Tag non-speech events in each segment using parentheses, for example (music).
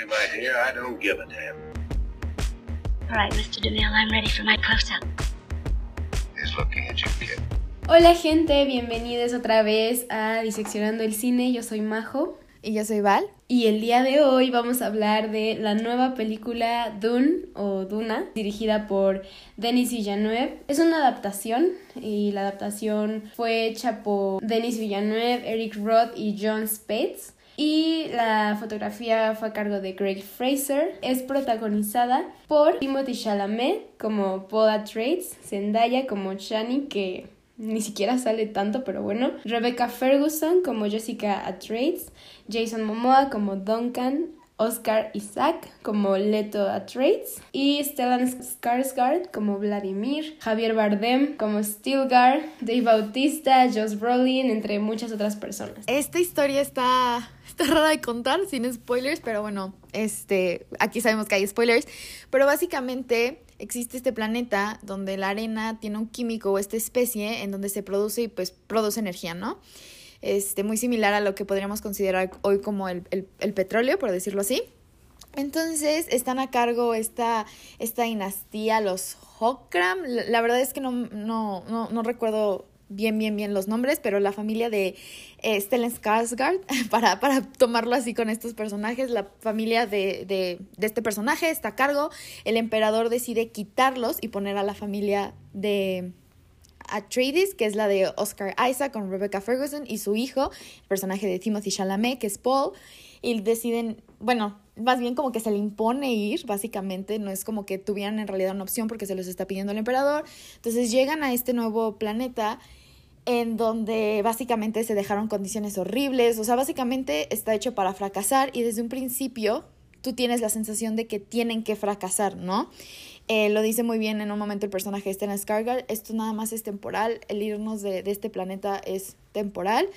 Honestly, my dear, I don't give a damn. All right, Mr. DeMille, I'm ready for my close-up. He's looking at you, kid. Hola gente, bienvenidos otra vez a Diseccionando el Cine, yo soy Majo. Y yo soy Val. Y el día de hoy vamos a hablar de la nueva película Dune o Duna, dirigida por Denis Villeneuve. Es una adaptación y la adaptación fue hecha por Denis Villeneuve, Eric Roth y John Spates. Y la fotografía fue a cargo de Greg Fraser. Es protagonizada por Timothy Chalamet como Paul Atreides, Zendaya como Shani, que ni siquiera sale tanto, pero bueno. Rebecca Ferguson como Jessica Atreides, Jason Momoa como Duncan, Oscar Isaac como Leto Atreides y Stellan Skarsgård como Vladimir, Javier Bardem como Stilgar, Dave Bautista, Josh Brolin, entre muchas otras personas. Esta historia está, está rara de contar, sin spoilers, pero bueno, este, aquí sabemos que hay spoilers, pero básicamente existe este planeta donde la arena tiene un químico o esta especie en donde se produce y pues produce energía, ¿no? este, muy similar a lo que podríamos considerar hoy como el, el, petróleo, por decirlo así. Entonces están a cargo esta, esta dinastía, los Hokram. La, verdad es que no, no, no, no, recuerdo bien, bien, bien los nombres, pero la familia de eh, Stellan Skarsgård, (laughs) para, para tomarlo así con estos personajes, la familia de, de, de este personaje está a cargo. El emperador decide quitarlos y poner a la familia de, Atreides, que es la de Oscar Isaac con Rebecca Ferguson y su hijo, el personaje de Timothy Chalamet, que es Paul, y deciden, bueno, más bien como que se le impone ir, básicamente, no es como que tuvieran en realidad una opción porque se los está pidiendo el emperador. Entonces llegan a este nuevo planeta en donde básicamente se dejaron condiciones horribles, o sea, básicamente está hecho para fracasar y desde un principio tú tienes la sensación de que tienen que fracasar, ¿no? Eh, lo dice muy bien en un momento el personaje de Stellan Skarsgård, esto nada más es temporal, el irnos de, de, este planeta es temporal.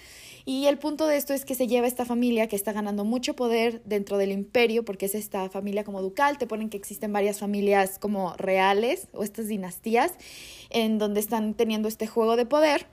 Y el punto de esto es que se lleva esta familia que está ganando mucho poder dentro del imperio, porque es esta familia como ducal, te ponen que existen varias familias como reales o estas dinastías en donde están teniendo este juego de poder.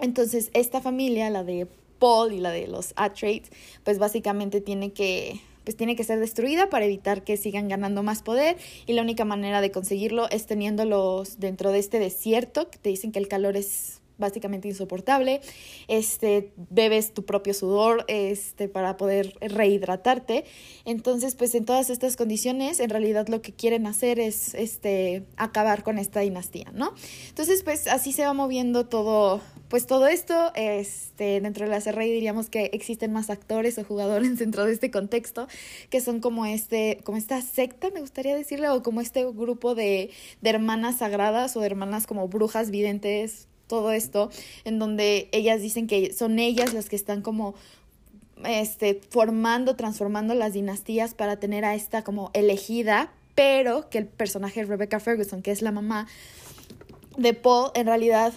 Entonces esta familia, la de Paul y la de los Atreides, pues básicamente tiene que pues tiene que ser destruida para evitar que sigan ganando más poder y la única manera de conseguirlo es teniéndolos dentro de este desierto, que te dicen que el calor es básicamente insoportable, este, bebes tu propio sudor este, para poder rehidratarte. Entonces, pues en todas estas condiciones, en realidad lo que quieren hacer es este, acabar con esta dinastía, ¿no? Entonces, pues así se va moviendo todo, pues todo esto, este, dentro de la CRI diríamos que existen más actores o jugadores (laughs) dentro de este contexto, que son como este, como esta secta, me gustaría decirle, o como este grupo de, de hermanas sagradas o de hermanas como brujas videntes, todo esto, en donde ellas dicen que son ellas las que están como este, formando, transformando las dinastías para tener a esta como elegida, pero que el personaje Rebecca Ferguson, que es la mamá de Paul, en realidad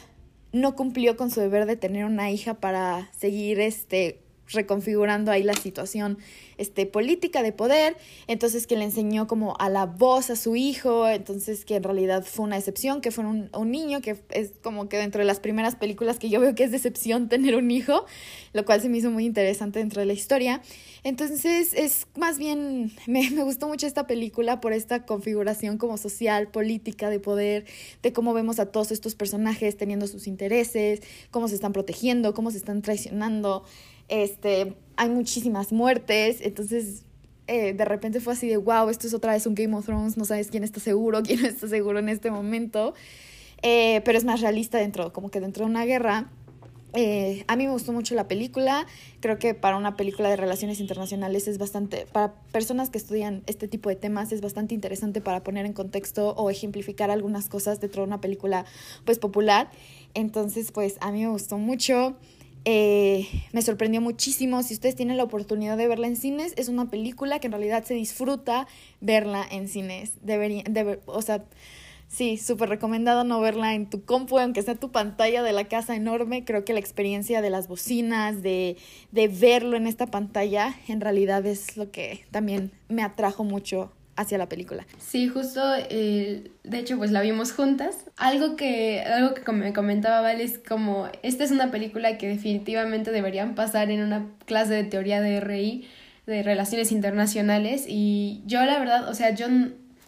no cumplió con su deber de tener una hija para seguir este reconfigurando ahí la situación este, política de poder, entonces que le enseñó como a la voz a su hijo, entonces que en realidad fue una decepción, que fue un, un niño, que es como que dentro de las primeras películas que yo veo que es decepción (laughs) tener un hijo, lo cual se me hizo muy interesante dentro de la historia. Entonces es más bien, (laughs) me, me gustó mucho esta película por esta configuración como social, política, de poder, de cómo vemos a todos estos personajes teniendo sus intereses, cómo se están protegiendo, cómo se están traicionando. Este, hay muchísimas muertes, entonces eh, de repente fue así de, wow, esto es otra vez un Game of Thrones, no sabes quién está seguro, (laughs) quién no está seguro en este momento, eh, pero es más realista dentro, como que dentro de una guerra. Eh, a mí me gustó mucho la película, creo que para una película de relaciones internacionales es bastante, para personas que estudian este tipo de temas es bastante interesante para poner en contexto o ejemplificar algunas cosas dentro de una película pues popular. Entonces pues a mí me gustó mucho. Eh, me sorprendió muchísimo. Si ustedes tienen la oportunidad de verla en cines, es una película que en realidad se disfruta verla en cines. Debería, o sea, sí, súper recomendado no verla en tu compu, aunque sea tu pantalla de la casa enorme. Creo que la experiencia de las bocinas, de, de verlo en esta pantalla, en realidad es lo que también me atrajo mucho hacia la película. Sí, justo, eh, de hecho, pues la vimos juntas. Algo que, algo que me comentaba Val es como, esta es una película que definitivamente deberían pasar en una clase de teoría de RI, de relaciones internacionales y yo la verdad, o sea, yo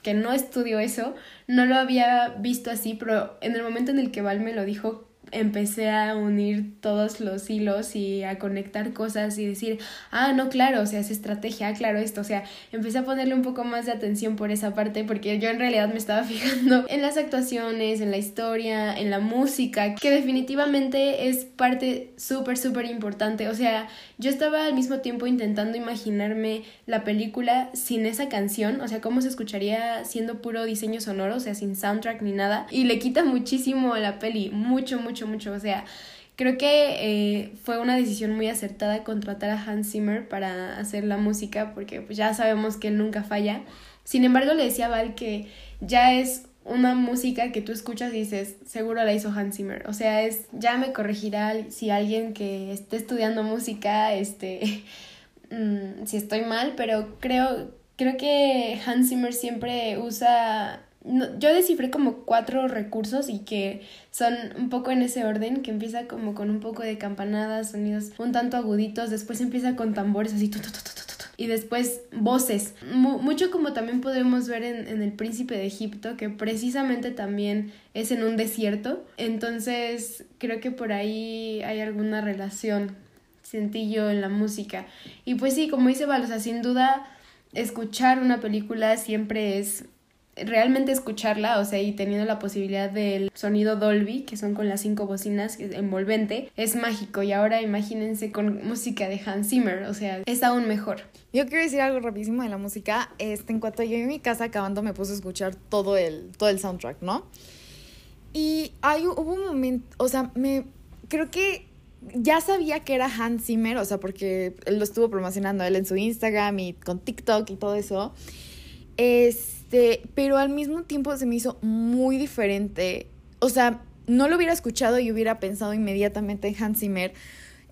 que no estudio eso, no lo había visto así, pero en el momento en el que Val me lo dijo, empecé a unir todos los hilos y a conectar cosas y decir, ah, no, claro, o sea, es estrategia, claro, esto, o sea, empecé a ponerle un poco más de atención por esa parte porque yo en realidad me estaba (laughs) fijando en las actuaciones, en la historia, en la música, que definitivamente es parte súper, súper importante, o sea, yo estaba al mismo tiempo intentando imaginarme la película sin esa canción, o sea, cómo se escucharía siendo puro diseño sonoro, o sea, sin soundtrack ni nada, y le quita muchísimo a la peli, mucho, mucho mucho, O sea, creo que eh, fue una decisión muy acertada contratar a Hans Zimmer para hacer la música, porque pues ya sabemos que él nunca falla. Sin embargo, le decía Val que ya es una música que tú escuchas y dices, seguro la hizo Hans Zimmer. O sea, es, ya me corregirá si alguien que esté estudiando música, este, (laughs) mm, si estoy mal, pero creo, creo que Hans Zimmer siempre usa yo descifré como cuatro recursos y que son un poco en ese orden, que empieza como con un poco de campanadas, sonidos un tanto aguditos, después empieza con tambores así, y después voces. mucho como también podemos ver en, en El Príncipe de Egipto, que precisamente también es en un desierto. Entonces creo que por ahí hay alguna relación, sentí yo en la música. Y pues sí, como dice Val, sin duda escuchar una película siempre es realmente escucharla, o sea, y teniendo la posibilidad del sonido Dolby, que son con las cinco bocinas envolvente, es mágico. Y ahora imagínense con música de Hans Zimmer, o sea, es aún mejor. Yo quiero decir algo rapidísimo de la música. Este, en cuanto yo en mi casa acabando me puse a escuchar todo el, todo el soundtrack, ¿no? Y hay, hubo un momento, o sea, me creo que ya sabía que era Hans Zimmer, o sea, porque él lo estuvo promocionando él en su Instagram y con TikTok y todo eso. Es este, pero al mismo tiempo se me hizo muy diferente. O sea, no lo hubiera escuchado y hubiera pensado inmediatamente en Hans Zimmer.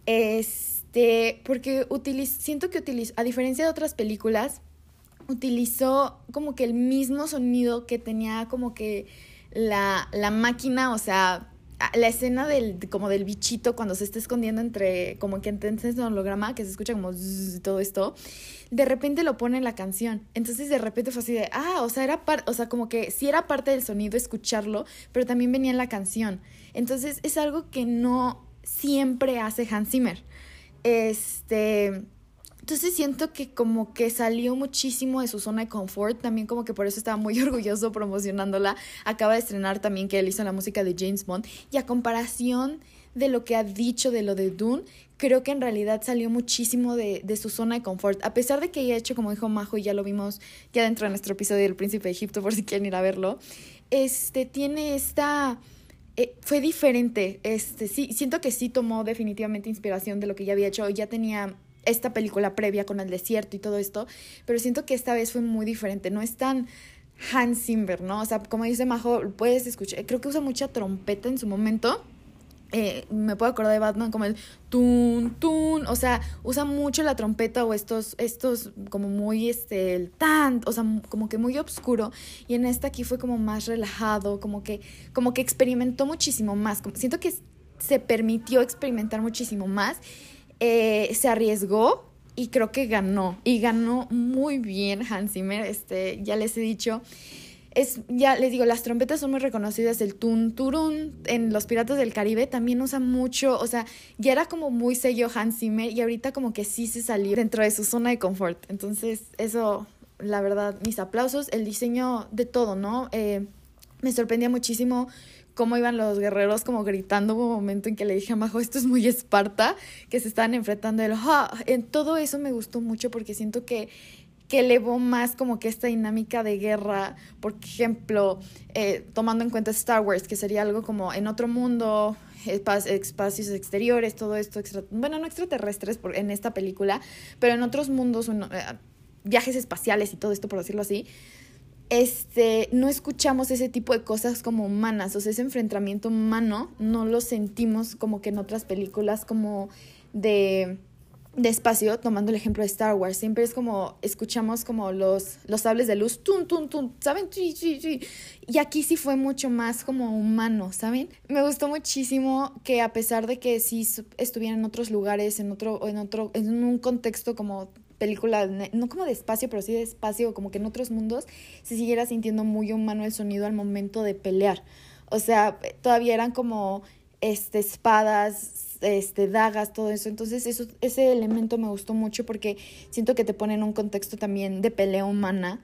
Este, porque siento que utilizó, a diferencia de otras películas, utilizó como que el mismo sonido que tenía como que la, la máquina, o sea, la escena del, como del bichito cuando se está escondiendo entre, como que entonces un holograma, que se escucha como todo esto, de repente lo pone en la canción. Entonces de repente fue así de, ah, o sea, era parte, o sea, como que sí era parte del sonido escucharlo, pero también venía en la canción. Entonces es algo que no siempre hace Hans Zimmer. Este, entonces siento que como que salió muchísimo de su zona de confort, también como que por eso estaba muy (laughs) orgulloso promocionándola. Acaba de estrenar también que él hizo la música de James Bond y a comparación de lo que ha dicho de lo de Dune, creo que en realidad salió muchísimo de, de, su zona de confort. A pesar de que haya hecho, como dijo Majo, y ya lo vimos ya dentro de nuestro episodio del Príncipe de Egipto, por si quieren ir a verlo, este tiene esta... Eh, fue diferente, este, sí, siento que sí tomó definitivamente inspiración de lo que ya había hecho, ya tenía esta película previa con el desierto y todo esto, pero siento que esta vez fue muy diferente, no es tan Hans Zimmer, ¿no? O sea, como dice Majo, puedes escuchar, creo que usa mucha trompeta en su momento. Eh, me puedo acordar de Batman como el tun tun, o sea, usa mucho la trompeta o estos estos como muy este el tan, o sea, como que muy oscuro y en esta aquí fue como más relajado, como que como que experimentó muchísimo más, siento que se permitió experimentar muchísimo más eh, se arriesgó y creo que ganó. Y ganó muy bien Hans Zimmer. Este, ya les he dicho. Es, ya les digo, las trompetas son muy reconocidas, el tun turun en Los Piratas del Caribe también usa mucho, o sea, ya era como muy sello Hans Zimmer y ahorita como que sí se salió dentro de su zona de confort. Entonces, eso, la verdad, mis aplausos, el diseño de todo, ¿no? Eh, me sorprendía muchísimo cómo iban los guerreros como gritando un momento en que le dije a Majo, esto es muy Esparta, que se estaban enfrentando. El, En todo eso me gustó mucho porque siento que, que elevó más como que esta dinámica de guerra, por ejemplo, eh, tomando en cuenta Star Wars, que sería algo como en otro mundo, espacios exteriores, todo esto, bueno, no extraterrestres por, en esta película, pero en otros mundos, eh, viajes espaciales y todo esto, por decirlo así, este, no escuchamos ese tipo de cosas como humanas, o sea, ese enfrentamiento humano no lo sentimos como que en otras películas como de, de espacio, tomando el ejemplo de Star Wars, siempre es como, escuchamos como los, los sables de luz, tun, tun, tun, ¿saben? Y aquí sí fue mucho más como humano, ¿saben? Me gustó muchísimo que a pesar de que sí estuvieran en otros lugares, en otro, en otro, en un contexto como película, no como de espacio, pero sí de espacio, como que en otros mundos, se siguiera sintiendo muy humano el sonido al momento de pelear. O sea, todavía eran como este, espadas, este, dagas, todo eso. Entonces, eso, ese elemento me gustó mucho porque siento que te pone en un contexto también de pelea humana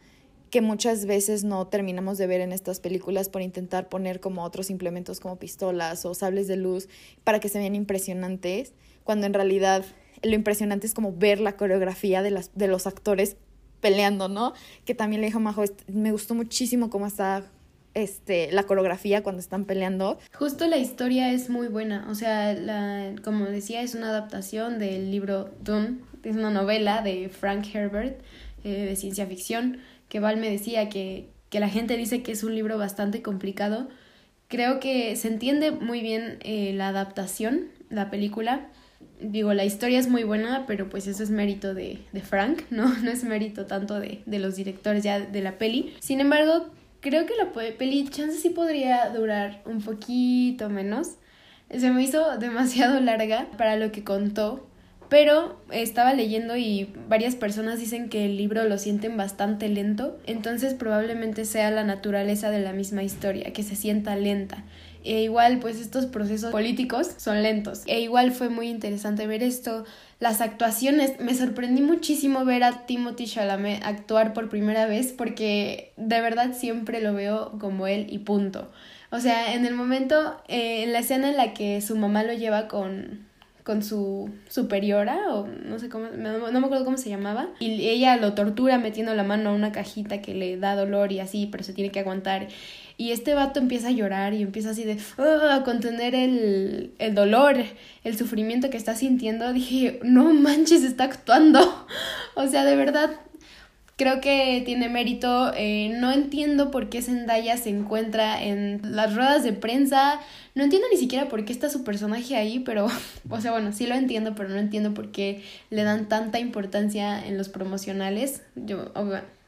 que muchas veces no terminamos de ver en estas películas por intentar poner como otros implementos como pistolas o sables de luz para que se vean impresionantes, cuando en realidad lo impresionante es como ver la coreografía de, las, de los actores peleando, ¿no? Que también le dijo Majo, me gustó muchísimo cómo está este, la coreografía cuando están peleando. Justo la historia es muy buena, o sea, la, como decía, es una adaptación del libro Dune, es una novela de Frank Herbert eh, de ciencia ficción, que Val me decía que, que la gente dice que es un libro bastante complicado. Creo que se entiende muy bien eh, la adaptación, la película. Digo, la historia es muy buena, pero pues eso es mérito de, de Frank, (laughs) ¿no? No es mérito tanto de, de los directores ya de la peli. Sin embargo, creo que la peli chance sí podría durar un poquito menos. Se me hizo (laughs) demasiado larga para lo que contó, pero estaba leyendo y varias personas dicen que el libro lo sienten bastante lento, entonces probablemente sea la naturaleza de la misma historia, que se sienta lenta. E igual, pues estos procesos políticos son lentos. E igual fue muy interesante ver esto. Las actuaciones, me sorprendí muchísimo ver a Timothy Chalamet actuar por primera vez porque de verdad siempre lo veo como él y punto. O sea, en el momento, eh, en la escena en la que su mamá lo lleva con, con su superiora o no sé cómo, no, me acuerdo cómo se llamaba, y ella lo tortura metiendo la mano a una cajita que le da dolor y así, pero se tiene que aguantar. Y este vato empieza a llorar y empieza así de a contener el, el dolor, el sufrimiento que está sintiendo. Dije, no manches, está actuando. (laughs) o sea, de verdad, creo que tiene mérito. Eh, no entiendo por qué Zendaya se encuentra en las ruedas de prensa. No entiendo ni siquiera por qué está su personaje ahí, pero, (laughs) o sea, bueno, sí lo entiendo, pero no entiendo por qué le dan tanta importancia en los promocionales. Yo,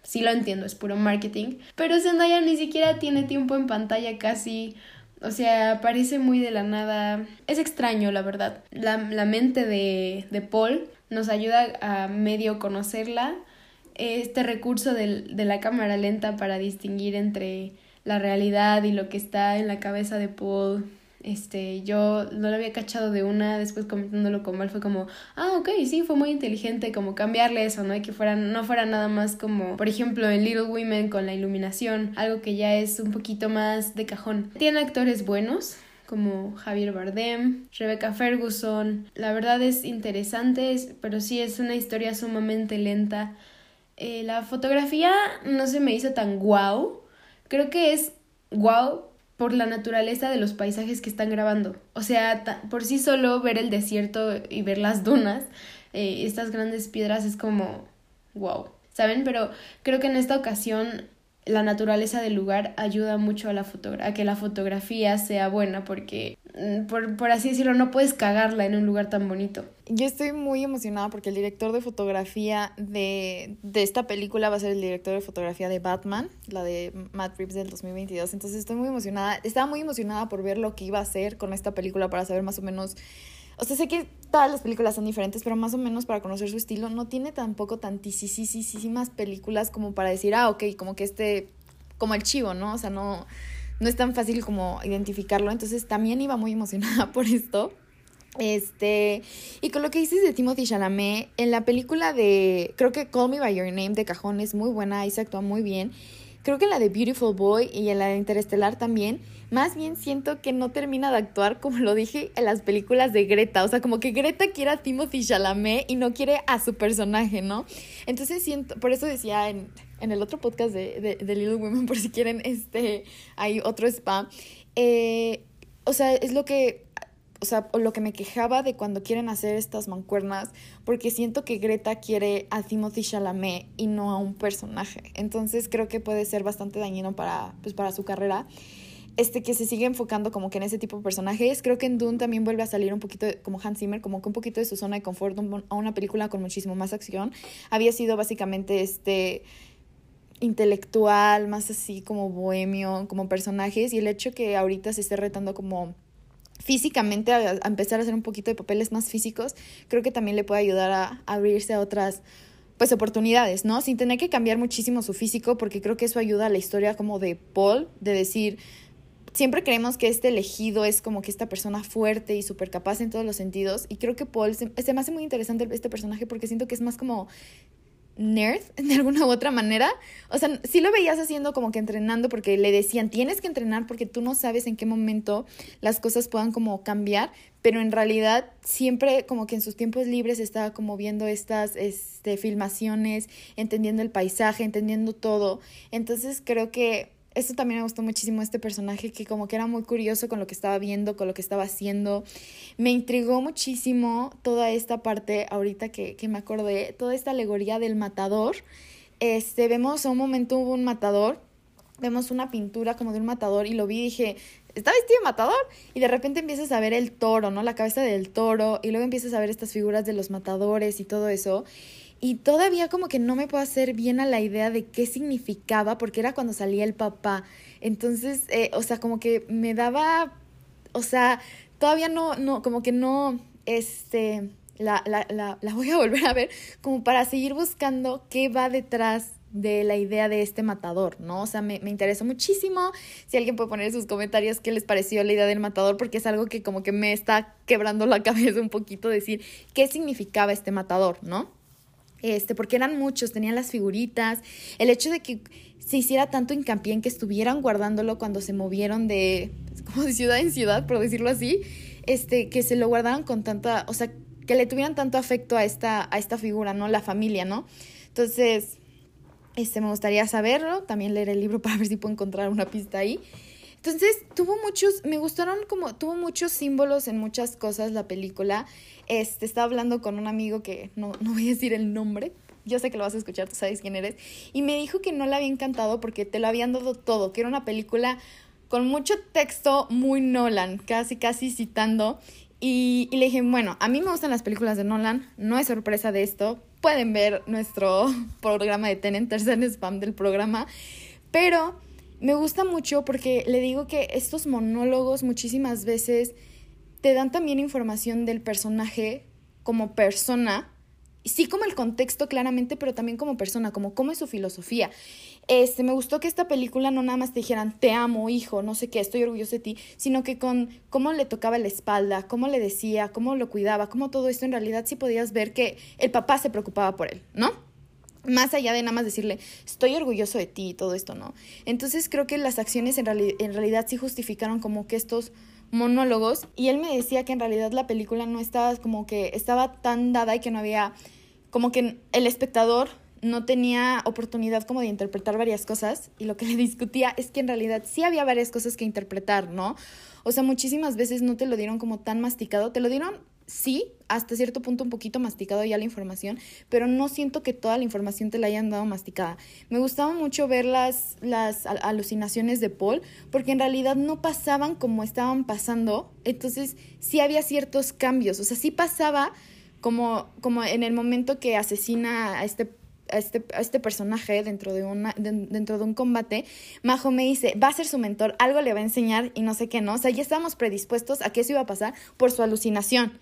sí lo entiendo, es puro marketing. Pero Zendaya ni siquiera tiene tiempo en pantalla casi. O sea, parece muy de la nada. Es extraño, la verdad. La, la mente de, de, Paul nos ayuda a medio conocerla. Este recurso del, de la cámara lenta para distinguir entre la realidad y lo que está en la cabeza de Paul este, yo no lo había cachado de una, después comentándolo con él fue como, ah, ok, sí, fue muy inteligente como cambiarle eso, ¿no? Y que fuera, no fuera nada más como, por ejemplo, en Little Women con la iluminación, algo que ya es un poquito más de cajón. Tiene actores buenos, como Javier Bardem, Rebecca Ferguson. La verdad es interesante, pero sí es una historia sumamente lenta. Eh, la fotografía no se me hizo tan guau. Creo que es guau por la naturaleza de los paisajes que están grabando. O sea, por sí solo ver el desierto y ver las dunas, eh, estas grandes piedras es como wow, ¿saben? Pero creo que en esta ocasión la naturaleza del lugar ayuda mucho a, la a que la fotografía sea buena porque, por, por, así decirlo, no puedes cagarla en un lugar tan bonito. Yo estoy muy emocionada porque el director de fotografía de, de esta película va a ser el director de fotografía de Batman, la de Matt Reeves del 2022. Entonces estoy muy emocionada. Estaba muy emocionada por ver lo que iba a hacer con esta película para saber más o menos o sea, sé que todas las películas son diferentes, pero más o menos para conocer su estilo, no tiene tampoco tantísimas películas como para decir, ah, ok, como que este, como el chivo, ¿no? O sea, no, no es tan fácil como identificarlo. Entonces también iba muy emocionada (laughs) por esto. Este, y con lo que dices de Timothy Chalamet, en la película de, creo que Call Me By Your Name de Cajón es muy buena, ahí se actúa muy bien. Creo que en la de Beautiful Boy y en la de Interestelar también más bien siento que no termina de actuar como lo dije en las películas de Greta. O sea, como que Greta quiere a Timothy Chalamet y no quiere a su personaje, ¿no? Entonces siento, por eso decía en, en el otro podcast de, de, Little Women, (laughs) por si quieren, este, hay otro spam. Eh, o sea, es lo que o sea, lo que me quejaba de cuando quieren hacer estas mancuernas, porque siento que Greta quiere a Timothy Chalamet y no a un personaje. Entonces creo que puede ser bastante dañino para, pues, para su carrera este que se sigue enfocando como que en ese tipo de personajes. Creo que en Dune también vuelve a salir un poquito como Hans Zimmer, como que un poquito de su zona de confort a una película con muchísimo más acción. Había sido básicamente este intelectual, más así como bohemio, como personajes y el hecho que ahorita se esté retando como físicamente a, empezar a hacer un poquito de papeles más físicos, creo que también le puede ayudar a, abrirse a otras pues oportunidades, ¿no? Sin tener que cambiar muchísimo su físico, porque creo que eso ayuda a la historia como de Paul, de decir, siempre creemos que este elegido es como que esta persona fuerte y súper capaz en todos los sentidos, y creo que Paul se, me hace muy interesante este personaje porque siento que es más como nerd (laughs) de alguna u otra manera. O sea, sí lo veías haciendo como que entrenando porque le decían, tienes que entrenar porque tú no sabes en qué momento las cosas puedan como cambiar, pero en realidad siempre como que en sus tiempos libres estaba como viendo estas este, filmaciones, entendiendo el paisaje, entendiendo todo. Entonces creo que eso también me gustó muchísimo este personaje que como que era muy curioso con lo que estaba viendo, con lo que estaba haciendo. Me intrigó muchísimo toda esta parte, ahorita que, que me acordé, toda esta alegoría del matador. Este, vemos a un momento hubo un matador, vemos una pintura como de un matador y lo vi y dije, está vestido de matador y de repente empiezas a ver el toro, ¿no? La cabeza del toro y luego empiezas a ver estas figuras de los matadores y todo eso y todavía como que no me puedo hacer bien a la idea de qué significaba, porque era cuando salía el papá. Entonces, eh, o sea, como que me daba, o sea, todavía no, no, como que no, este, la, la, la, la voy a (laughs) volver a ver, como para seguir buscando qué va detrás de la idea de este matador, ¿no? O sea, me, me, interesó muchísimo. Si alguien puede poner en sus comentarios qué les pareció la idea del matador, porque es algo que como que me está quebrando la (laughs) cabeza un poquito decir qué significaba este matador, ¿no? Este, porque eran muchos, tenían las figuritas, el hecho de que se hiciera tanto hincapié en que estuvieran guardándolo cuando se movieron de, como de ciudad en ciudad, por decirlo así, este, que se lo guardaran con tanta, o sea, que le tuvieran tanto afecto a esta, a esta figura, ¿no? La familia, ¿no? Entonces, este, me gustaría saberlo, también leer el libro (laughs) para ver si puedo encontrar una pista ahí. Entonces, tuvo muchos, me gustaron como, tuvo muchos símbolos en muchas cosas la película. Este, estaba hablando con un amigo que no, no voy a decir el nombre, yo sé que lo vas a escuchar, tú sabes quién eres, y me dijo que no le había encantado porque te lo habían dado todo, que era una película con mucho texto muy Nolan, casi, casi citando. Y, y le dije, bueno, a mí me gustan las películas de Nolan, no es sorpresa de esto, pueden ver nuestro (laughs) programa de Ten tercer spam del programa, pero me gusta mucho porque le digo que estos monólogos muchísimas veces te dan también información del personaje como persona, sí como el contexto claramente, pero también como persona, como cómo es su filosofía. Este, me gustó que esta película no nada más te dijeran te amo, hijo, no sé qué, estoy orgulloso de ti, sino que con cómo le tocaba la espalda, cómo le decía, cómo lo cuidaba, cómo todo esto en realidad sí podías ver que el papá se preocupaba por él, ¿no? Más allá de nada más decirle, estoy orgulloso de ti y todo esto, ¿no? Entonces creo que las acciones en, en realidad sí justificaron como que estos monólogos y él me decía que en realidad la película no estaba como que estaba tan dada y que no había como que el espectador no tenía oportunidad como de interpretar varias cosas y lo que le discutía es que en realidad sí había varias cosas que interpretar, ¿no? O sea, muchísimas veces no te lo dieron como tan masticado, te lo dieron sí, hasta cierto punto un poquito masticado ya la información, pero no siento que toda la información te la hayan dado masticada. Me gustaba mucho ver las, las alucinaciones de Paul, porque en realidad no pasaban como estaban pasando, entonces sí había ciertos cambios, o sea, sí pasaba como, como en el momento que asesina a este a este, a este personaje dentro de, una, dentro de un combate, Majo me dice, va a ser su mentor, algo le va a enseñar y no sé qué, ¿no? O sea, ya estábamos predispuestos a que eso iba a pasar por su alucinación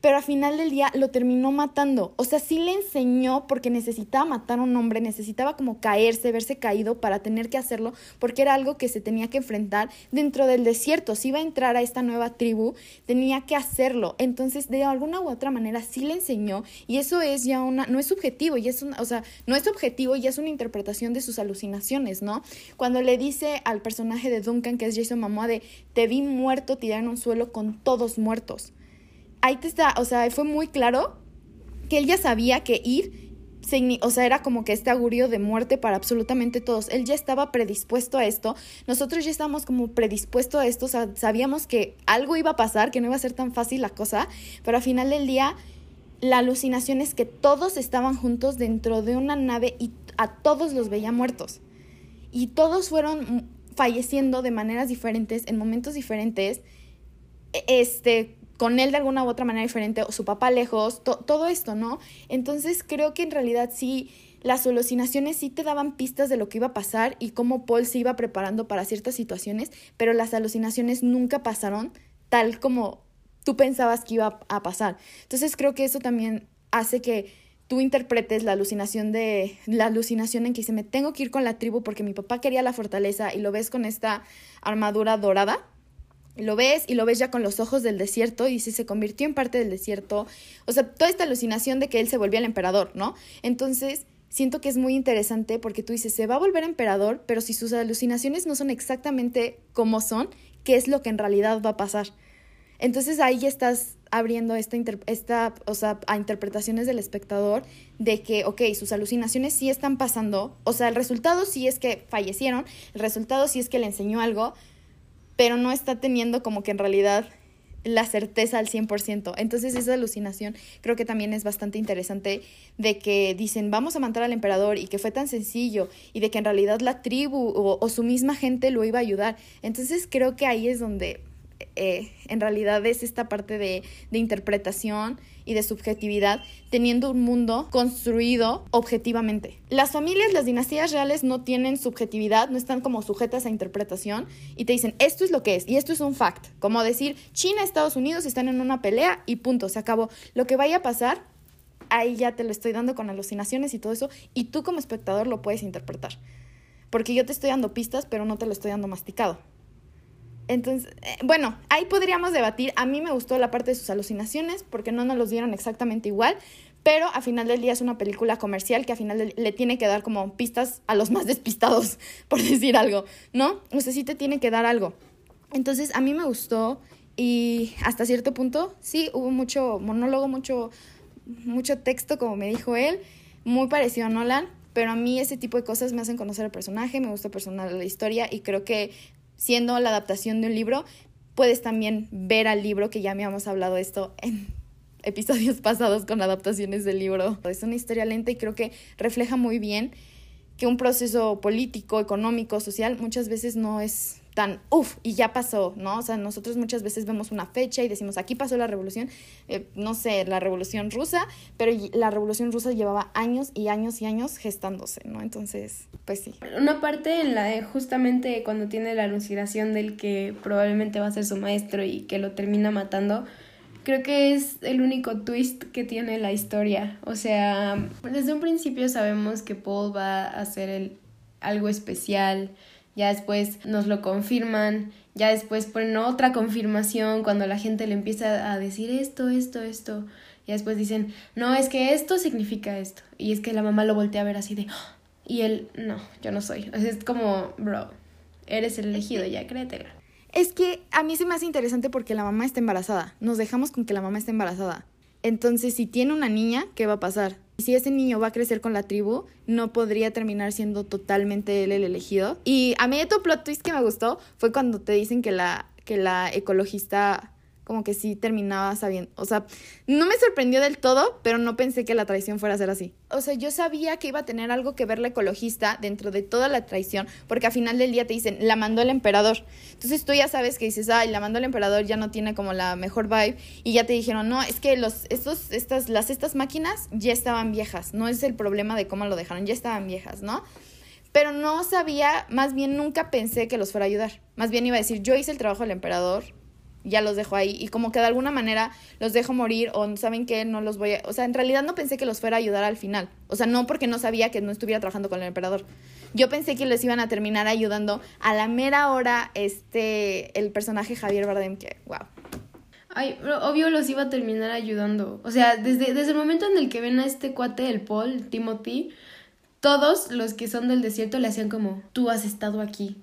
pero al final del día lo terminó matando. O sea, sí le enseñó porque necesitaba matar a un hombre, necesitaba como caerse, verse caído para tener que hacerlo, porque era algo que se tenía que enfrentar dentro del desierto. Si iba a entrar a esta nueva tribu, tenía que hacerlo. Entonces, de alguna u otra manera, sí le enseñó y eso es ya una, no es subjetivo, y es una, o sea, no es objetivo y es una interpretación de sus alucinaciones, ¿no? Cuando le dice al personaje de Duncan, que es Jason Momoa, de te vi muerto tirado en un suelo con todos muertos ahí te está, o sea, fue muy claro que él ya sabía que ir, o sea, era como que este augurio de muerte para absolutamente todos. Él ya estaba predispuesto a esto, nosotros ya estábamos como predispuestos a esto, sabíamos que algo iba a pasar, que no iba a ser tan fácil la cosa, pero al final del día la alucinación es que todos estaban juntos dentro de una nave y a todos los veía muertos. Y todos fueron falleciendo de maneras diferentes, en momentos diferentes, e, este, con él de alguna u otra manera diferente, o su papá lejos, todo esto, ¿no? Entonces creo que en realidad sí, las alucinaciones sí te daban pistas de lo que iba a pasar y cómo Paul se iba preparando para ciertas situaciones, pero las alucinaciones nunca pasaron tal como tú pensabas que iba a pasar. Entonces creo que eso también hace que tú interpretes la alucinación de la alucinación en que dice me tengo que ir con la tribu porque mi papá quería la fortaleza y lo ves con esta armadura dorada lo ves y lo ves ya con los ojos del desierto y dice se convirtió en parte del desierto. O sea toda esta alucinación de que él se volvía el emperador no entonces siento que es muy interesante porque tú dices se va a volver emperador pero si sus alucinaciones no son exactamente como son qué es lo que en realidad va a pasar entonces ahí ya estás abriendo esta, esta o sea, a interpretaciones del espectador de que, ok, sus alucinaciones sí están pasando, o sea, el resultado sí es que fallecieron, el resultado sí es que le enseñó algo, pero no está teniendo como que en realidad la certeza al 100%. Entonces esa alucinación creo que también es bastante interesante de que dicen vamos a matar al emperador y que fue tan sencillo y de que en realidad la tribu o, o su misma gente lo iba a ayudar. Entonces creo que ahí es donde eh, en realidad es esta parte de, de interpretación y de subjetividad, teniendo un mundo construido objetivamente. Las familias, las dinastías reales no tienen subjetividad, no están como sujetas a interpretación y te dicen, esto es lo que es y esto es un fact, como decir, China, Estados Unidos están en una pelea y punto, se acabó. Lo que vaya a pasar, ahí ya te lo estoy dando con alucinaciones y todo eso, y tú como espectador lo puedes interpretar. Porque yo te estoy dando pistas, pero no te lo estoy dando masticado. Entonces, eh, bueno, ahí podríamos debatir. A mí me gustó la parte de sus alucinaciones porque no nos los dieron exactamente igual, pero a final del día es una película comercial que a final le tiene que dar como pistas a los más despistados, (laughs) por decir algo, ¿no? O sea, sí te tiene que dar algo. Entonces, a mí me gustó y hasta cierto punto sí hubo mucho monólogo, mucho mucho texto, como me dijo él, muy parecido a Nolan, pero a mí ese tipo de cosas me hacen conocer al personaje, me gusta personal la historia y creo que siendo la adaptación de un libro, puedes también ver al libro, que ya me habíamos hablado esto en (laughs) episodios pasados con adaptaciones del libro. Es una historia lenta y creo que refleja muy bien que un proceso político, económico, social muchas veces no es tan, uff, y ya pasó, ¿no? O sea, nosotros muchas veces vemos una fecha y decimos, aquí pasó la revolución, eh, no sé, la revolución rusa, pero la revolución rusa llevaba años y años y años gestándose, ¿no? Entonces, pues sí. Una parte en la de justamente cuando tiene la alucinación del que probablemente va a ser su maestro y que lo termina matando, creo que es el único twist que tiene la historia. O sea, desde un principio sabemos que Paul va a hacer el, algo especial, ya después nos lo confirman, ya después ponen otra confirmación cuando la gente le empieza a decir esto, esto, esto, y después dicen, no, es que esto significa esto, y es que la mamá lo voltea a ver así de, ¡Ah!", y él, no, yo no soy, es como, bro, eres el elegido, ya créetela. Es que a mí se me hace interesante porque la mamá está embarazada, nos dejamos con que la mamá está embarazada. Entonces, si tiene una niña, ¿qué va a pasar? Si ese niño va a crecer con la tribu, no podría terminar siendo totalmente él el elegido. Y a mí otro plot twist que me gustó fue cuando te dicen que la, que la ecologista como que sí terminaba sabiendo, o sea, no me sorprendió del todo, pero no pensé que la traición fuera a ser así. O sea, yo sabía que iba a tener algo que ver la ecologista dentro de toda la traición, porque al final del día te dicen, la mandó el emperador. Entonces tú ya sabes que dices, ay, la mandó el emperador, ya no tiene como la mejor vibe, y ya te dijeron, no, es que los, estos, estas, las, estas máquinas ya estaban viejas, no es el problema de cómo lo dejaron, ya estaban viejas, ¿no? pero no sabía, más bien nunca pensé que los fuera a ayudar. Más bien iba a decir, yo hice el trabajo del emperador, ya los dejo ahí y como que de alguna manera los dejo morir o saben que no los voy a, o sea, en realidad no pensé que los fuera a ayudar al final, o sea, no porque no sabía que no estuviera trabajando con el emperador. Yo pensé que les iban a terminar ayudando a la mera hora este el personaje Javier Bardem que wow. Ay, obvio los iba a terminar ayudando. O sea, desde, desde el momento en el que ven a este cuate, el Paul, Timothy, todos los que son del desierto le hacían como, tú has estado aquí,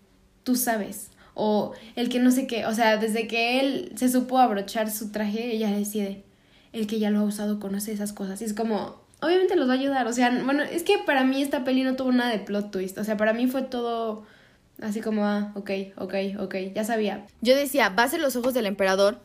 tú sabes o el que no sé qué, o sea, desde que él se supo abrochar su traje, ella decide, el que ya lo ha usado conoce esas cosas. Y es como, obviamente los va a ayudar, o sea, bueno, es que para mí esta peli no tuvo nada de plot twist, o sea, para mí fue todo así como, ah, ok, ok, ok, ya sabía. Yo decía, va a ser los ojos del emperador,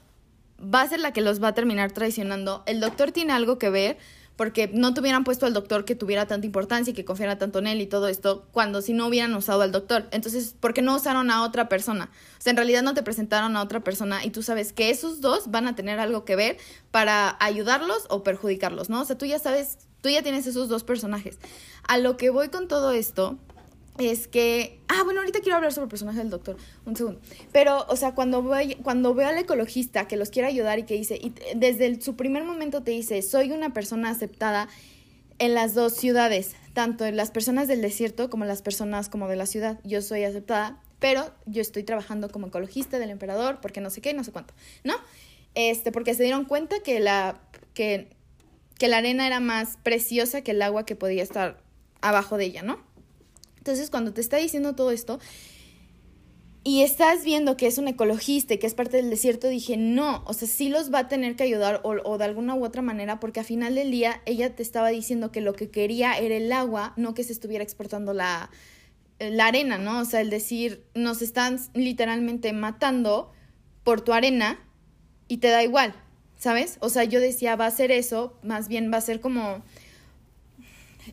va a ser la que los va a terminar traicionando, el doctor tiene algo que ver, porque no tuvieran puesto al doctor que tuviera tanta importancia y que confiara tanto en él y todo esto, cuando si no hubieran usado al doctor. Entonces, ¿por qué no usaron a otra persona? O sea, en realidad no te presentaron a otra persona y tú sabes que esos dos van a tener algo que ver para ayudarlos o perjudicarlos, ¿no? O sea, tú ya sabes, tú ya tienes esos dos personajes. A lo que voy con todo esto es que, ah, bueno, ahorita quiero hablar sobre el personaje del doctor, un segundo. Pero, o sea, cuando, voy, cuando veo al ecologista que los quiere ayudar y que dice, y desde su primer momento te dice, soy una persona aceptada, en las dos ciudades, tanto en las personas del desierto como las personas como de la ciudad. Yo soy aceptada, pero yo estoy trabajando como ecologista del emperador, porque no sé qué, no sé cuánto, ¿no? Este, porque se dieron cuenta que la, que, que la arena era más preciosa que el agua que podía estar abajo de ella, ¿no? Entonces, cuando te está diciendo todo esto, y estás viendo que es un ecologista y que es parte del desierto, dije, no, o sea, sí los va a tener que ayudar o, o, de alguna u otra manera, porque a final del día ella te estaba diciendo que lo que quería era el agua, no que se estuviera exportando la, la arena, ¿no? O sea, el decir, nos están literalmente matando por tu arena y te da igual, ¿sabes? O sea, yo decía, va a ser eso, más bien va a ser como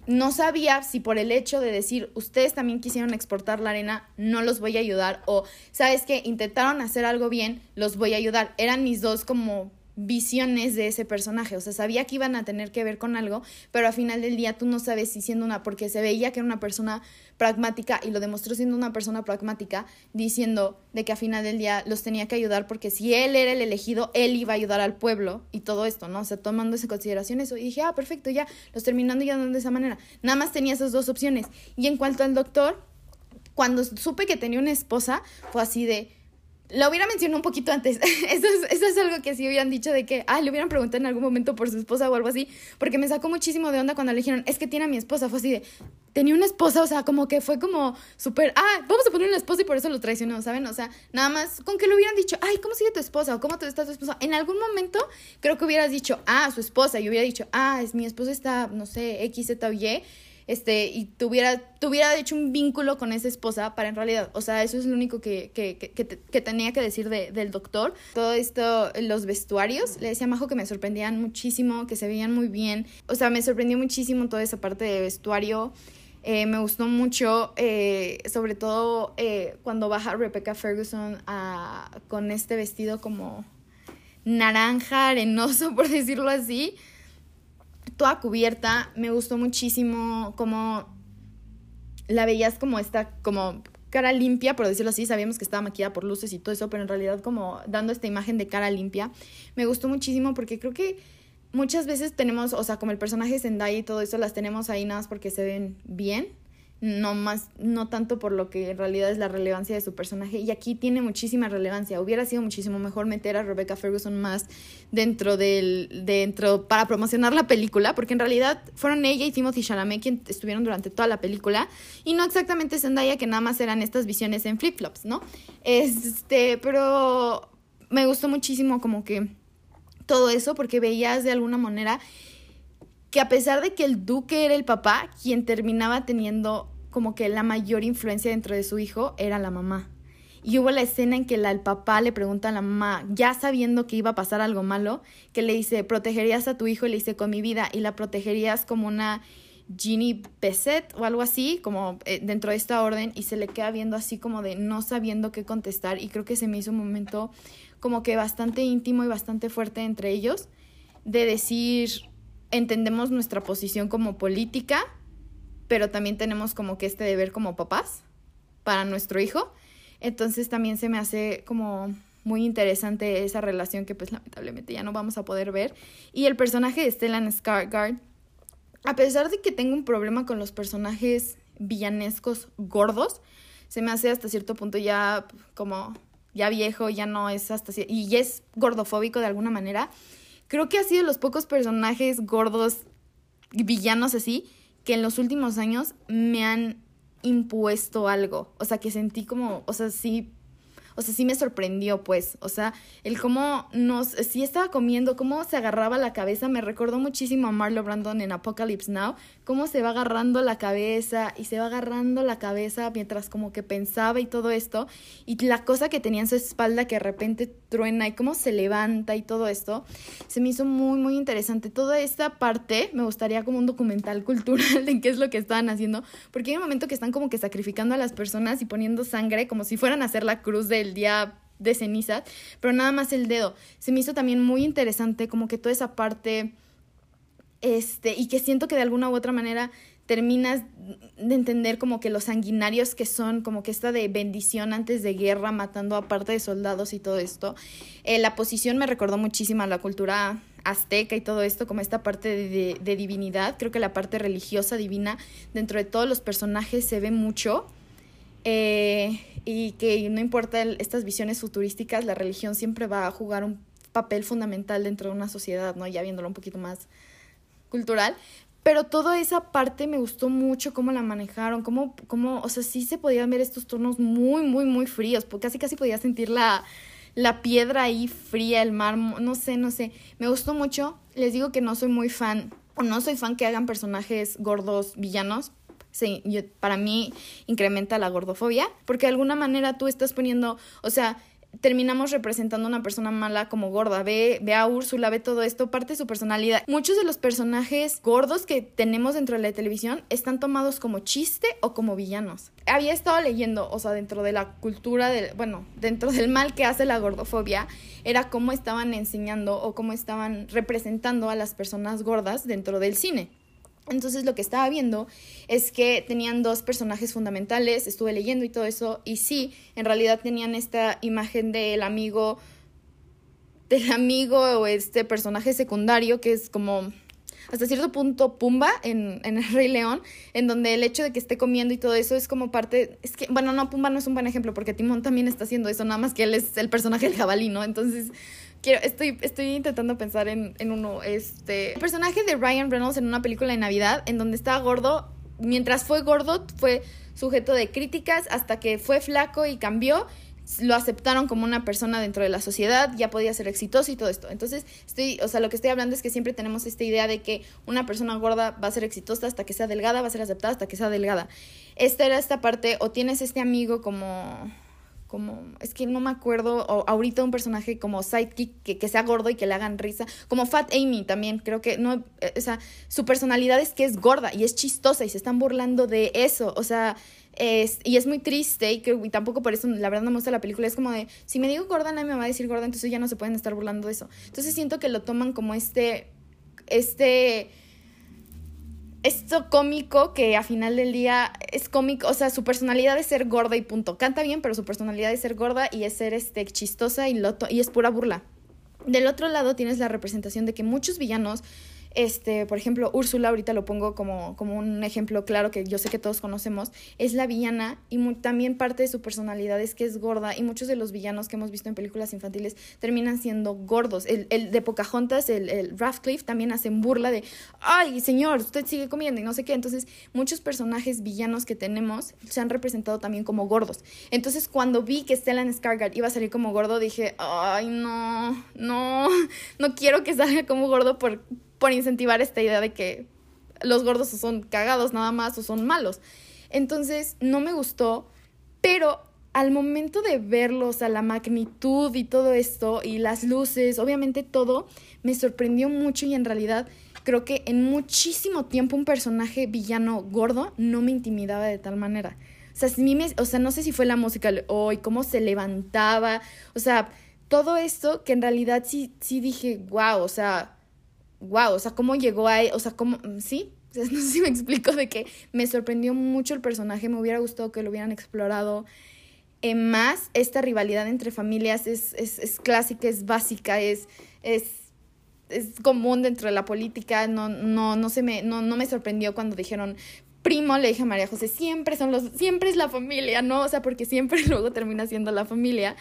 no sabía si por el hecho de decir, ustedes también quisieron exportar la arena, no los voy a ayudar, o, ¿sabes que Intentaron hacer algo bien, los voy a ayudar. Eran mis dos como visiones de ese personaje, o sea, sabía que iban a tener que ver con algo, pero al final del día tú no sabes si siendo una, porque se veía que era una persona pragmática y lo demostró siendo una persona pragmática, diciendo de que al final del día los tenía que ayudar porque si él era el elegido, él iba a ayudar al pueblo y todo esto, ¿no? O sea, tomando en consideración eso, y dije, ah, perfecto, ya, los terminando ya de esa manera. Nada más tenía esas dos opciones. Y en cuanto al doctor, cuando supe que tenía una esposa, fue así de lo hubiera mencionado un poquito antes. (laughs) eso, es, eso es algo que sí hubieran dicho de que, ah, le hubieran preguntado en algún momento por su esposa o algo así, porque me sacó muchísimo de onda cuando le dijeron, es que tiene a mi esposa. Fue así de, tenía una esposa, o sea, como que fue como súper, ah, vamos a poner una esposa y por eso lo traicionó, ¿saben? O sea, nada más con que le hubieran dicho, ay, ¿cómo sigue tu esposa? o ¿cómo está tu esposa? En algún momento creo que hubieras dicho, ah, su esposa, y hubiera dicho, ah, es mi esposa está, no sé, X, Z o Y este, y tuviera, tuviera hecho un vínculo con esa esposa para en realidad, o sea, eso es lo único que, que, que, que tenía que decir de, del doctor. Todo esto, los vestuarios, le decía a Majo que me sorprendían muchísimo, que se veían muy bien, o sea, me sorprendió muchísimo toda esa parte de vestuario. Eh, me gustó mucho, eh, sobre todo eh, cuando baja Rebecca Ferguson a, con este vestido como naranja, arenoso, (laughs) por decirlo así toda cubierta. Me gustó muchísimo como la veías como esta, como cara limpia, por decirlo así. Sabíamos que estaba maquillada por luces y todo eso, pero en realidad como dando esta imagen de cara limpia. Me gustó muchísimo porque creo que muchas veces tenemos, o sea, como el personaje Zendaya y todo eso, las tenemos ahí nada más porque se ven bien no más, no tanto por lo que en realidad es la relevancia de su personaje. Y aquí tiene muchísima relevancia. Hubiera sido muchísimo mejor meter a Rebecca Ferguson más dentro del, dentro, para promocionar la película, porque en realidad fueron ella y Timothy Chalamet quienes estuvieron durante toda la película, y no exactamente Zendaya, que nada más eran estas visiones en flip-flops, ¿no? Este, pero me gustó muchísimo como que todo eso, porque veías de alguna manera que a pesar de que el duque era el papá, quien terminaba teniendo como que la mayor influencia dentro de su hijo era la mamá. Y hubo la escena en que el papá le pregunta a la mamá, ya sabiendo que iba a pasar algo malo, que le dice, protegerías a tu hijo, y le dice, con mi vida, y la protegerías como una Ginny Pesset o algo así, como eh, dentro de esta orden, y se le queda viendo así como de no sabiendo qué contestar, y creo que se me hizo un momento como que bastante íntimo y bastante fuerte entre ellos, de decir, entendemos nuestra posición como política, pero también tenemos como que este deber como papás para nuestro hijo. Entonces también se me hace como muy interesante esa relación que pues lamentablemente ya no vamos a poder ver. Y el personaje de Stellan Skarsgård, a pesar de que tengo un problema con los personajes villanescos gordos, se me hace hasta cierto punto ya como ya viejo, ya no es hasta y es gordofóbico de alguna manera creo que ha sido los pocos personajes gordos, villanos así, que en los últimos años me han impuesto algo. O sea, que sentí como, o sea, sí o sea, sí me sorprendió, pues, o sea, el cómo nos, sí estaba comiendo, cómo se agarraba la cabeza, me recordó muchísimo a Marlo Brandon en Apocalypse Now, cómo se va agarrando la cabeza y se va agarrando la cabeza mientras como que pensaba y todo esto, y la cosa que tenía en su espalda que de repente truena y cómo se levanta y todo esto, se me hizo muy, muy interesante. Toda esta parte me gustaría como un documental (laughs) cultural de qué es lo que estaban haciendo, porque hay un momento que están como que sacrificando a las personas y poniendo sangre como si fueran a hacer la cruz del el día de cenizas, pero nada más el dedo. Se me hizo también muy interesante como que toda esa parte, este, y que siento que de alguna u otra manera terminas de entender como que los sanguinarios que son, como que esta de bendición antes de guerra, matando a parte de soldados y todo esto. Eh, la posición me recordó muchísimo a la cultura azteca y todo esto, como esta parte de, de, divinidad. Creo que la parte religiosa divina dentro de todos los personajes se ve mucho. Eh, y que no importa estas visiones futurísticas, la religión siempre va a jugar un papel fundamental dentro de una sociedad, ¿no? Ya viéndolo un poquito más cultural. Pero toda esa parte me gustó mucho cómo la manejaron, cómo, cómo, o sea, sí se podían ver estos tonos muy, muy, muy fríos, porque casi, casi podía sentir la, la piedra ahí fría, el mar, no sé, no sé. Me gustó mucho. Les digo que no soy muy fan, o no soy fan que hagan personajes gordos villanos. Sí, para mí incrementa la gordofobia, porque de alguna manera tú estás poniendo, o sea, terminamos representando a una persona mala como gorda. Ve, ve a Úrsula, ve todo esto, parte de su personalidad. Muchos de los personajes gordos que tenemos dentro de la televisión están tomados como chiste o como villanos. Había estado leyendo, o sea, dentro de la cultura del, bueno, dentro del mal que hace la gordofobia, era cómo estaban enseñando o cómo estaban representando a las personas gordas dentro del cine. Entonces lo que estaba viendo es que tenían dos personajes fundamentales, estuve leyendo y todo eso, y sí, en realidad tenían esta imagen del amigo, del amigo o este personaje secundario que es como hasta cierto punto Pumba en, en El Rey León, en donde el hecho de que esté comiendo y todo eso es como parte, es que, bueno, no, Pumba no es un buen ejemplo porque Timón también está haciendo eso, nada más que él es el personaje del jabalí, ¿no? Entonces quiero, estoy, estoy intentando pensar en, en uno, este... El personaje de Ryan Reynolds en una película de Navidad, en donde estaba gordo, mientras fue gordo, fue sujeto de críticas hasta que fue flaco y cambió lo aceptaron como una persona dentro de la sociedad, ya podía ser exitoso y todo esto. Entonces, estoy, o sea, lo que estoy hablando es que siempre tenemos esta idea de que una persona gorda va a ser exitosa hasta que sea delgada, va a ser aceptada hasta que sea delgada. Esta era esta parte, o tienes este amigo como como, es que no me acuerdo, o ahorita un personaje como sidekick que, que sea gordo y que le hagan risa, como Fat Amy también, creo que no, eh, o sea, su personalidad es que es gorda y es chistosa y se están burlando de eso, o sea, es, y es muy triste y, que, tampoco por eso la verdad no me gusta la película, es como de, si me digo gorda nadie me va a decir gorda, entonces ya no se pueden estar burlando de eso. Entonces siento que lo toman como este, este esto cómico que a final del día es cómico, o sea, su personalidad es ser gorda y punto. Canta bien, pero su personalidad es ser gorda y es ser este chistosa y, lo y es pura burla. Del otro lado tienes la representación de que muchos villanos este, por ejemplo, Úrsula, ahorita lo pongo como, como un ejemplo claro que yo sé que todos conocemos, es la villana y también parte de su personalidad es que es gorda y muchos de los villanos que hemos visto en películas infantiles terminan siendo gordos. El, el de Pocahontas, el, el Radcliffe, también hacen burla de, ay, señor, usted sigue comiendo y no sé qué. Entonces, muchos personajes villanos que tenemos se han representado también como gordos. Entonces, cuando vi que Stellan Skarsgård iba a salir como gordo, dije, ay, no, no, (laughs) no quiero que salga como gordo por por incentivar esta idea de que los gordos son cagados nada más o son malos. Entonces no me gustó, pero al momento de verlos, a la magnitud y todo esto, y las luces, obviamente todo, me sorprendió mucho y en realidad creo que en muchísimo tiempo un personaje villano gordo no me intimidaba de tal manera. O sea, o sea no sé si fue la música hoy, cómo se levantaba, o sea, todo esto que en realidad sí, sí dije, wow, o sea, wow, o sea, cómo llegó ahí, o sea, cómo, mm, sí, (laughs) no sé si me explico de que me sorprendió mucho el personaje, me hubiera gustado que lo hubieran explorado eh, más. Esta rivalidad entre familias es, es, es clásica, es básica, es, es, es, común dentro de la política, no, no, no, se me, no, no me sorprendió cuando dijeron primo, le dije a María José, siempre son los, siempre es la familia, ¿no? O sea, porque siempre (laughs) luego termina siendo la familia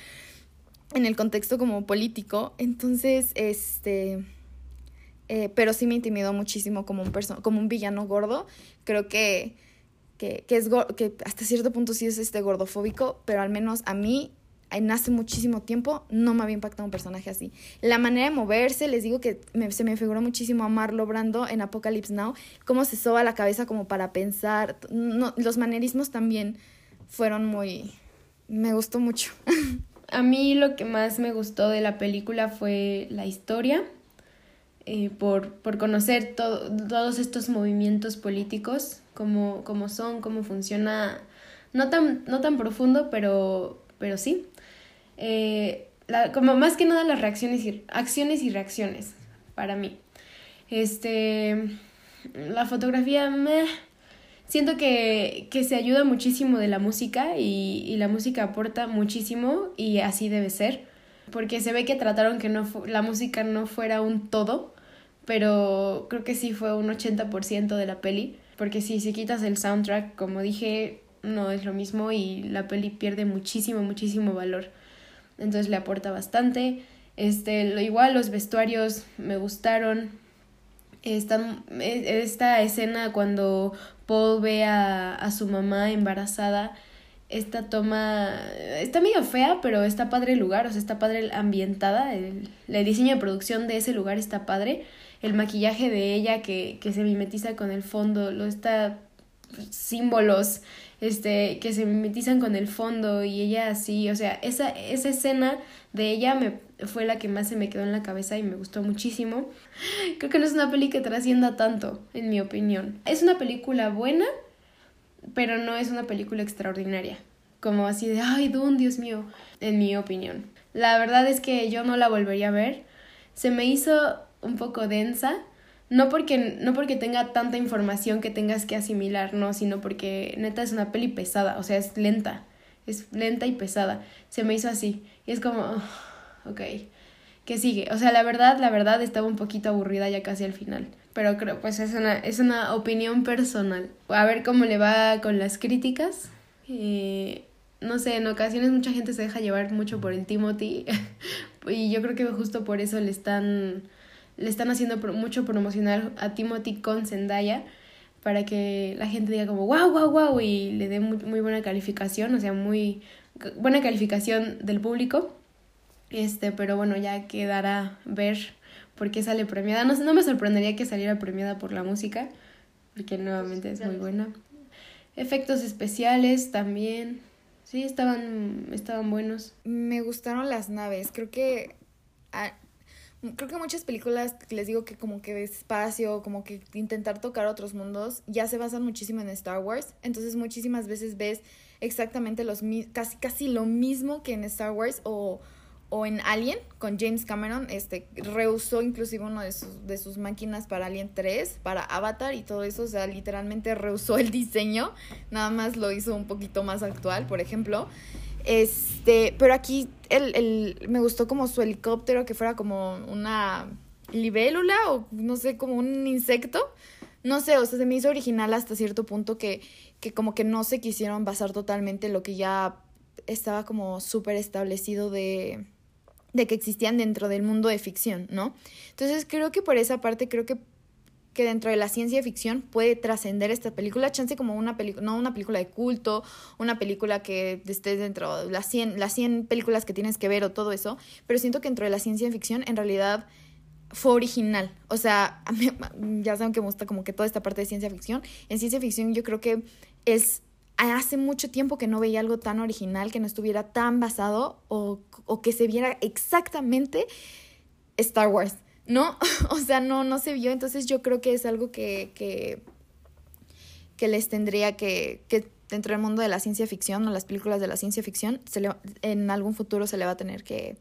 en el contexto como político. Entonces, este eh, pero sí me intimidó muchísimo como un, como un villano gordo. Creo que, que, que, es que hasta cierto punto sí es este gordofóbico, pero al menos a mí en hace muchísimo tiempo no me había impactado un personaje así. La manera de moverse, les digo que se me figuró muchísimo a Marlo Brando en Apocalypse Now, cómo se soba la cabeza como para pensar. No, los manerismos también fueron muy... me gustó mucho. (laughs) a mí lo que más me gustó de la película fue la historia eh, por, por, conocer todos estos movimientos políticos, cómo, cómo, son, cómo funciona, no tan, no tan profundo, pero, pero sí. Eh, como más que nada las reacciones y, acciones y reacciones, para mí. Este, la fotografía, me siento que, que, se ayuda muchísimo de la música y, y la música aporta muchísimo y así debe ser porque se ve que trataron que no la música no fuera un todo pero creo que sí fue un 80% de la peli, porque si, si quitas el soundtrack, como dije, no es lo mismo y la peli pierde muchísimo, muchísimo valor. Entonces le aporta bastante. Este, lo igual los vestuarios me gustaron. Esta, esta escena cuando Paul ve a, a su mamá embarazada, esta toma está medio fea, pero está padre el lugar, o sea, está padre ambientada, el, el diseño de producción de ese lugar está padre, el maquillaje de ella que, que se mimetiza con el fondo, lo está símbolos este que se mimetizan con el fondo y ella así, o sea, esa esa escena de ella me fue la que más se me quedó en la cabeza y me gustó muchísimo. Creo que no es una peli que trascienda tanto, en mi opinión. Es una película buena, pero no es una película extraordinaria. Como así de, ay, Dune, Dios mío, en mi opinión. La verdad es que yo no la volvería a ver. Se me hizo un poco densa. No porque, no porque tenga tanta información que tengas que asimilar, no, sino porque neta es una peli pesada, o sea, es lenta, es lenta y pesada. Se me hizo así. Y es como, ok, ¿qué sigue? O sea, la verdad, la verdad estaba un poquito aburrida ya casi al final. Pero creo, pues es una, es una opinión personal. A ver cómo le va con las críticas. Eh, no sé, en ocasiones mucha gente se deja llevar mucho por el Timothy. (laughs) y yo creo que justo por eso le están, le están haciendo mucho promocionar a Timothy con Zendaya. Para que la gente diga como wow, wow, wow. Y le dé muy, muy buena calificación. O sea, muy buena calificación del público. Este, pero bueno, ya quedará ver por qué sale premiada. No, no me sorprendería que saliera premiada por la música, porque nuevamente es muy buena. Efectos especiales también. Sí, estaban, estaban buenos. Me gustaron las naves. Creo que. Creo que muchas películas, les digo que como que de espacio, como que intentar tocar otros mundos, ya se basan muchísimo en Star Wars. Entonces muchísimas veces ves exactamente los casi, casi lo mismo que en Star Wars o o en Alien con James Cameron, este, reusó inclusive uno de sus, de sus máquinas para Alien 3, para Avatar y todo eso, o sea, literalmente reusó el diseño, nada más lo hizo un poquito más actual, por ejemplo. Este, pero aquí el, el, me gustó como su helicóptero, que fuera como una libélula o no sé, como un insecto. No sé, o sea, se me hizo original hasta cierto punto que, que como que no se quisieron basar totalmente en lo que ya estaba como súper establecido de, de que existían dentro del mundo de ficción, ¿no? Entonces creo que por esa parte creo que que dentro de la ciencia ficción puede trascender esta película, chance como una película, no una película de culto, una película que esté dentro de las 100, las 100 películas que tienes que ver o todo eso, pero siento que dentro de la ciencia ficción en realidad fue original. O sea, (laughs) ya saben que me gusta como que toda esta parte de ciencia ficción. En ciencia ficción yo creo que es hace mucho tiempo que no veía algo tan original, que no estuviera tan basado o, o que se viera exactamente Star Wars, ¿no? (laughs) o sea, no, no se vio, entonces yo creo que es algo que, que, que les tendría que, que dentro del mundo de la ciencia ficción o las películas de la ciencia ficción, se le, en algún futuro se le va a tener que,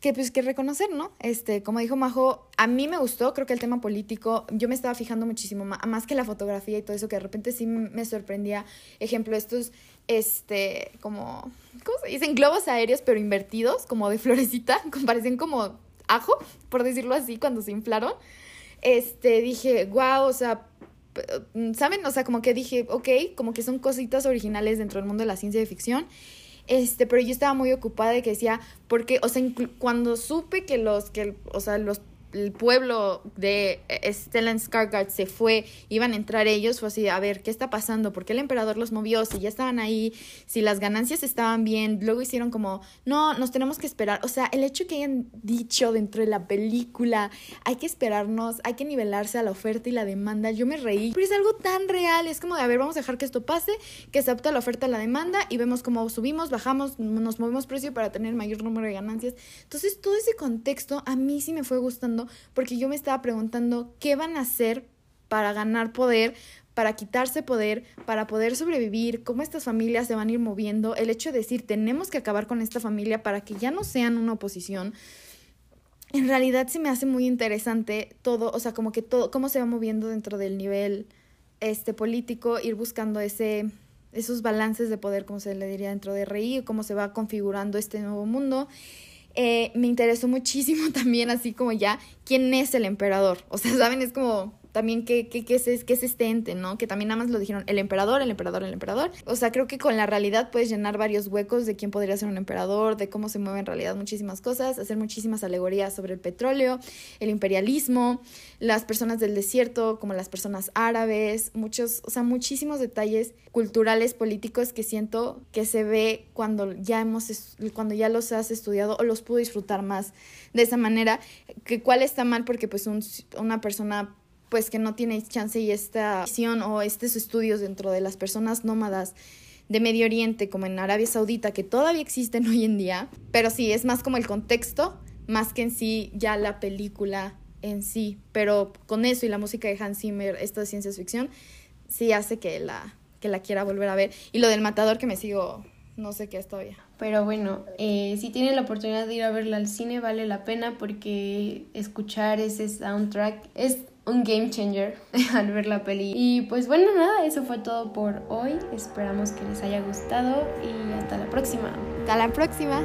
que pues que reconocer, ¿no? Este, como dijo Majo, a mí me gustó, creo que el tema político, yo me estaba fijando muchísimo más, que la fotografía y todo eso, que de repente sí me sorprendía, ejemplo, estos, este, como, ¿cómo se dicen? Globos aéreos, pero invertidos, como de florecita, (laughs) parecen como ajo, por decirlo así, cuando se inflaron. Este, dije, wow, o sea, ¿saben? O sea, como que dije, ok, como que son cositas originales dentro del mundo de la ciencia de ficción. Este, pero yo estaba muy ocupada de que decía, porque, o sea, cuando supe que los, que, o sea, los el pueblo de eh, Stellan Skarsgård se fue, iban a entrar ellos, fue así, a ver, ¿qué está pasando? ¿Por qué el emperador los movió? Si ya estaban ahí, si las ganancias estaban bien, luego hicieron como, no, nos tenemos que esperar. O sea, el hecho que hayan dicho dentro de la película, hay que esperarnos, hay que nivelarse a la oferta y la demanda, yo me reí, pero es algo tan real, es como de, a ver, vamos a dejar que esto pase, que se adapte la oferta a la demanda y vemos cómo subimos, bajamos, nos movemos precio para tener mayor número de ganancias. Entonces, todo ese contexto a mí sí me fue gustando porque yo me estaba preguntando qué van a hacer para ganar poder, para quitarse poder, para poder sobrevivir, cómo estas familias se van a ir moviendo, el hecho de decir tenemos que acabar con esta familia para que ya no sean una oposición. En realidad se me hace muy interesante todo, o sea, como que todo, cómo se va moviendo dentro del nivel este político, ir buscando ese, esos balances de poder, como se le diría dentro de RI, cómo se va configurando este nuevo mundo. Eh, me interesó muchísimo (laughs) también, así como ya, quién es el emperador. O sea, ¿saben? Es como también qué, qué, qué, es, qué es este ente, ¿no? Que también nada más lo dijeron el emperador, el emperador, el emperador. O sea, creo que con la realidad puedes llenar varios huecos de quién podría ser un emperador, de cómo se mueve en realidad muchísimas cosas, hacer muchísimas alegorías sobre el petróleo, el imperialismo, las personas del desierto, como las personas árabes, muchos, o sea, muchísimos detalles culturales, políticos que siento que se ve cuando ya hemos, cuando ya los has estudiado o los pudo disfrutar más de esa manera, que cuál está mal porque pues un, una persona pues que no tiene chance y esta visión o estos estudios dentro de las personas nómadas de Medio Oriente, como en Arabia Saudita, que todavía existen hoy en día, pero sí, es más como el contexto, más que en sí ya la película en sí, pero con eso y la música de Hans Zimmer, esta ciencia ficción, sí hace que la, que la quiera volver a ver. Y lo del matador que me sigo, no sé qué es todavía. Pero bueno, eh, si tienen la oportunidad de ir a verla al cine, vale la pena porque escuchar ese soundtrack es un game changer (laughs) al ver la peli. Y pues bueno, nada, eso fue todo por hoy. Esperamos que les haya gustado y hasta la próxima. Hasta la próxima.